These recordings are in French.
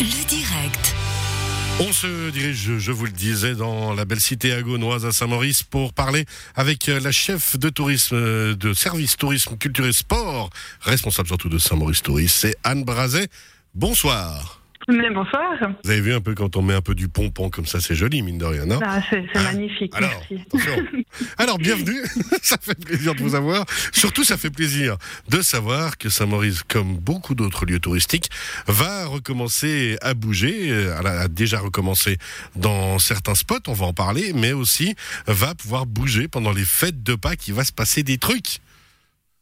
Le direct. On se dirige, je vous le disais, dans la belle cité agonoise à Saint-Maurice pour parler avec la chef de tourisme, de service tourisme, culture et sport, responsable surtout de Saint-Maurice Tourisme, c'est Anne Brazet. Bonsoir. Mais bonsoir. Vous avez vu un peu quand on met un peu du pompon comme ça, c'est joli, mine de rien, non Ah, c'est magnifique, Alors, merci. Alors, bienvenue. ça fait plaisir de vous avoir. Surtout, ça fait plaisir de savoir que Saint-Maurice, comme beaucoup d'autres lieux touristiques, va recommencer à bouger. Elle a déjà recommencé dans certains spots, on va en parler, mais aussi va pouvoir bouger pendant les fêtes de Pâques. Il va se passer des trucs.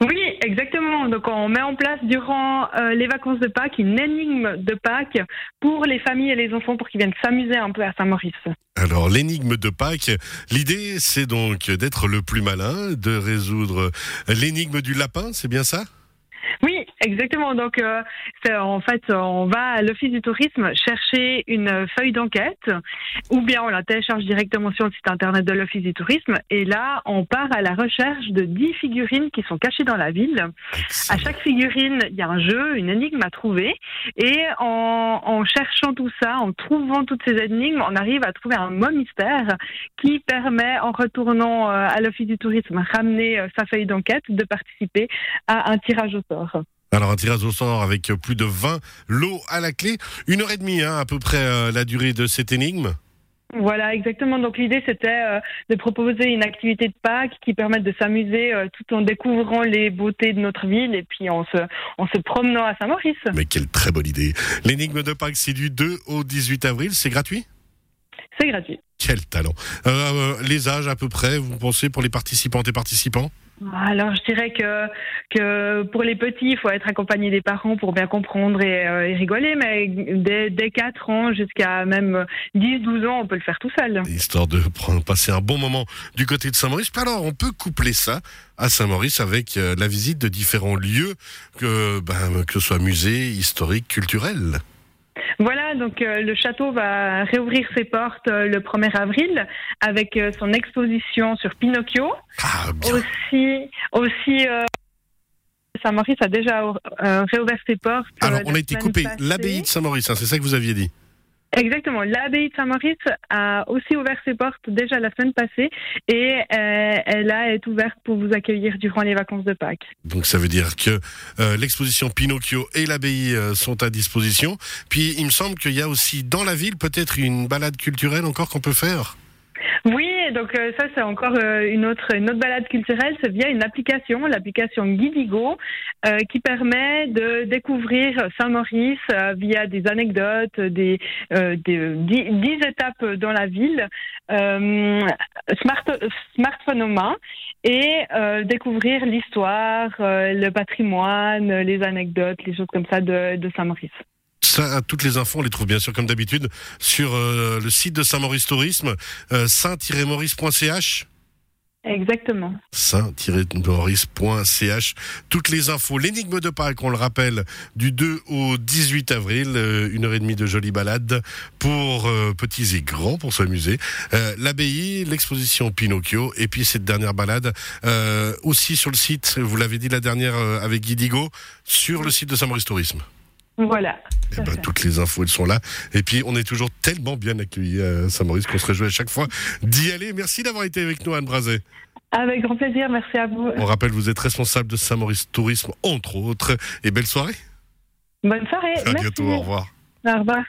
Oui, exactement. Donc, on met en place durant euh, les vacances de Pâques une énigme de Pâques pour les familles et les enfants pour qu'ils viennent s'amuser un peu à Saint-Maurice. Alors, l'énigme de Pâques, l'idée, c'est donc d'être le plus malin, de résoudre l'énigme du lapin, c'est bien ça? Exactement. Donc, euh, en fait, on va à l'Office du tourisme chercher une feuille d'enquête ou bien on la télécharge directement sur le site internet de l'Office du tourisme et là, on part à la recherche de 10 figurines qui sont cachées dans la ville. À chaque figurine, il y a un jeu, une énigme à trouver. Et en, en cherchant tout ça, en trouvant toutes ces énigmes, on arrive à trouver un mot mystère qui permet, en retournant euh, à l'Office du tourisme, ramener euh, sa feuille d'enquête, de participer à un tirage au sort. Alors un tirage au sort avec plus de 20 lots à la clé. Une heure et demie hein, à peu près euh, la durée de cette énigme. Voilà, exactement. Donc l'idée, c'était euh, de proposer une activité de Pâques qui permette de s'amuser euh, tout en découvrant les beautés de notre ville et puis en se, en se promenant à Saint-Maurice. Mais quelle très bonne idée. L'énigme de Pâques, c'est du 2 au 18 avril. C'est gratuit? C'est gratuit. Quel talent. Euh, les âges à peu près, vous pensez, pour les participantes et participants? Alors, je dirais que, que pour les petits, il faut être accompagné des parents pour bien comprendre et, euh, rigoler, mais dès, dès 4 ans jusqu'à même 10-12 ans, on peut le faire tout seul. Histoire de passer un bon moment du côté de Saint-Maurice. Alors, on peut coupler ça à Saint-Maurice avec euh, la visite de différents lieux, que, ben, que ce soit musées, historiques, culturels. Voilà, donc euh, le château va réouvrir ses portes euh, le 1er avril avec euh, son exposition sur Pinocchio. Ah, bien. Aussi, aussi Saint-Maurice a déjà réouvert ses portes. Alors, on a été coupé. L'abbaye de Saint-Maurice, hein, c'est ça que vous aviez dit? Exactement. L'abbaye de Saint-Maurice a aussi ouvert ses portes déjà la semaine passée et euh, elle là est ouverte pour vous accueillir durant les vacances de Pâques. Donc ça veut dire que euh, l'exposition Pinocchio et l'abbaye euh, sont à disposition. Puis il me semble qu'il y a aussi dans la ville peut-être une balade culturelle encore qu'on peut faire. Oui, donc euh, ça c'est encore euh, une autre une autre balade culturelle, c'est via une application, l'application Guidigo, euh, qui permet de découvrir Saint-Maurice euh, via des anecdotes, des, dix, étapes dans la ville, smart, smartphone en main, et découvrir l'histoire, le patrimoine, les anecdotes, les choses comme ça de, de Saint-Maurice. Ça, toutes les infos, on les trouve bien sûr comme d'habitude sur euh, le site de Saint-Maurice Tourisme, euh, saint-maurice.ch. Exactement. saint-maurice.ch. Toutes les infos. L'énigme de Pâques, on le rappelle, du 2 au 18 avril, euh, une heure et demie de jolie balade pour euh, petits et grands pour s'amuser. Euh, L'abbaye, l'exposition Pinocchio, et puis cette dernière balade aussi sur le site, vous l'avez dit la dernière avec Guidigo, sur le site de Saint-Maurice Tourisme. Voilà. Eh tout à ben, toutes les infos, elles sont là. Et puis, on est toujours tellement bien accueillis à Saint-Maurice qu'on se réjouit à chaque fois d'y aller. Merci d'avoir été avec nous, Anne Brazet. Avec grand plaisir, merci à vous. On rappelle, vous êtes responsable de Saint-Maurice Tourisme, entre autres. Et belle soirée. Bonne soirée. À merci. bientôt. Au revoir. Au revoir.